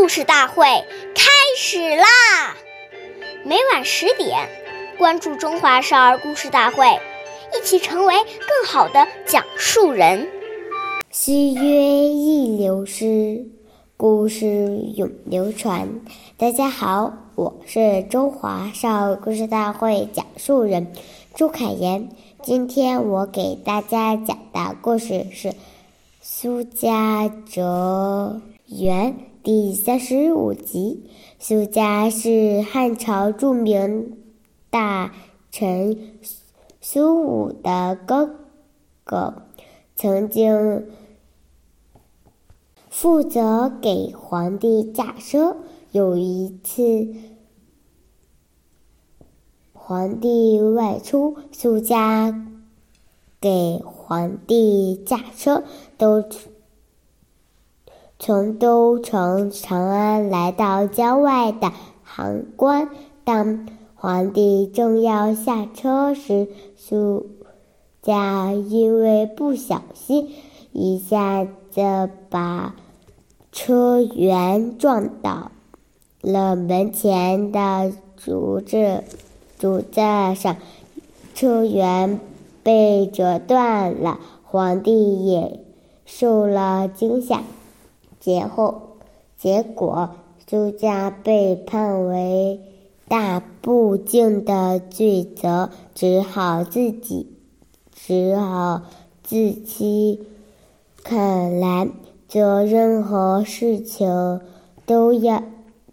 故事大会开始啦！每晚十点，关注《中华少儿故事大会》，一起成为更好的讲述人。岁月易流逝，故事永流传。大家好，我是中华少儿故事大会讲述人朱凯言。今天我给大家讲的故事是《苏家哲园》第三十五集。苏家是汉朝著名大臣苏武的哥哥，曾经负责给皇帝驾车。有一次。皇帝外出，苏家给皇帝驾车，都从都城长安来到郊外的函关。当皇帝正要下车时，苏家因为不小心，一下子把车辕撞倒了门前的竹子。竹子上，车辕被折断了，皇帝也受了惊吓。节后，结果苏家被判为大不敬的罪责，只好自己，只好自欺。看来，做任何事情都要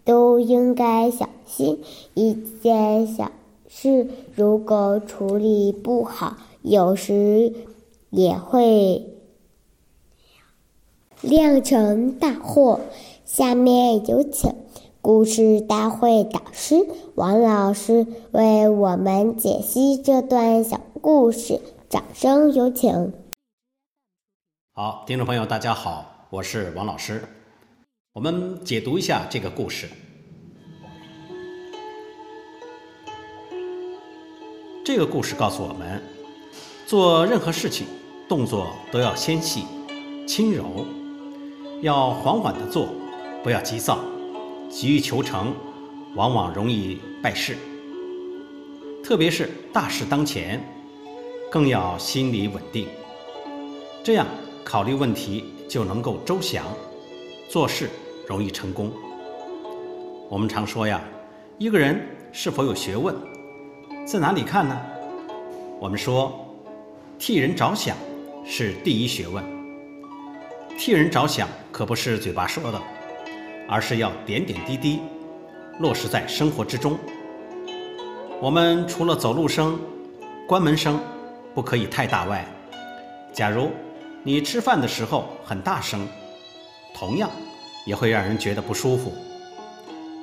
都应该小心，一件小。事，如果处理不好，有时也会酿成大祸。下面有请故事大会导师王老师为我们解析这段小故事，掌声有请。好，听众朋友，大家好，我是王老师，我们解读一下这个故事。这个故事告诉我们，做任何事情，动作都要纤细、轻柔，要缓缓的做，不要急躁，急于求成，往往容易败事。特别是大事当前，更要心理稳定，这样考虑问题就能够周详，做事容易成功。我们常说呀，一个人是否有学问？在哪里看呢？我们说，替人着想是第一学问。替人着想可不是嘴巴说的，而是要点点滴滴落实在生活之中。我们除了走路声、关门声不可以太大外，假如你吃饭的时候很大声，同样也会让人觉得不舒服。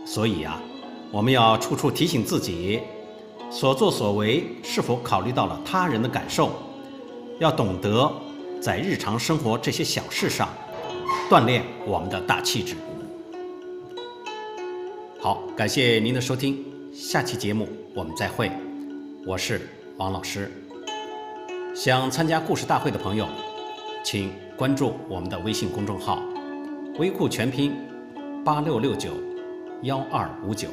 所以呀，我们要处处提醒自己。所作所为是否考虑到了他人的感受？要懂得在日常生活这些小事上锻炼我们的大气质。好，感谢您的收听，下期节目我们再会。我是王老师。想参加故事大会的朋友，请关注我们的微信公众号“微库全拼八六六九幺二五九”。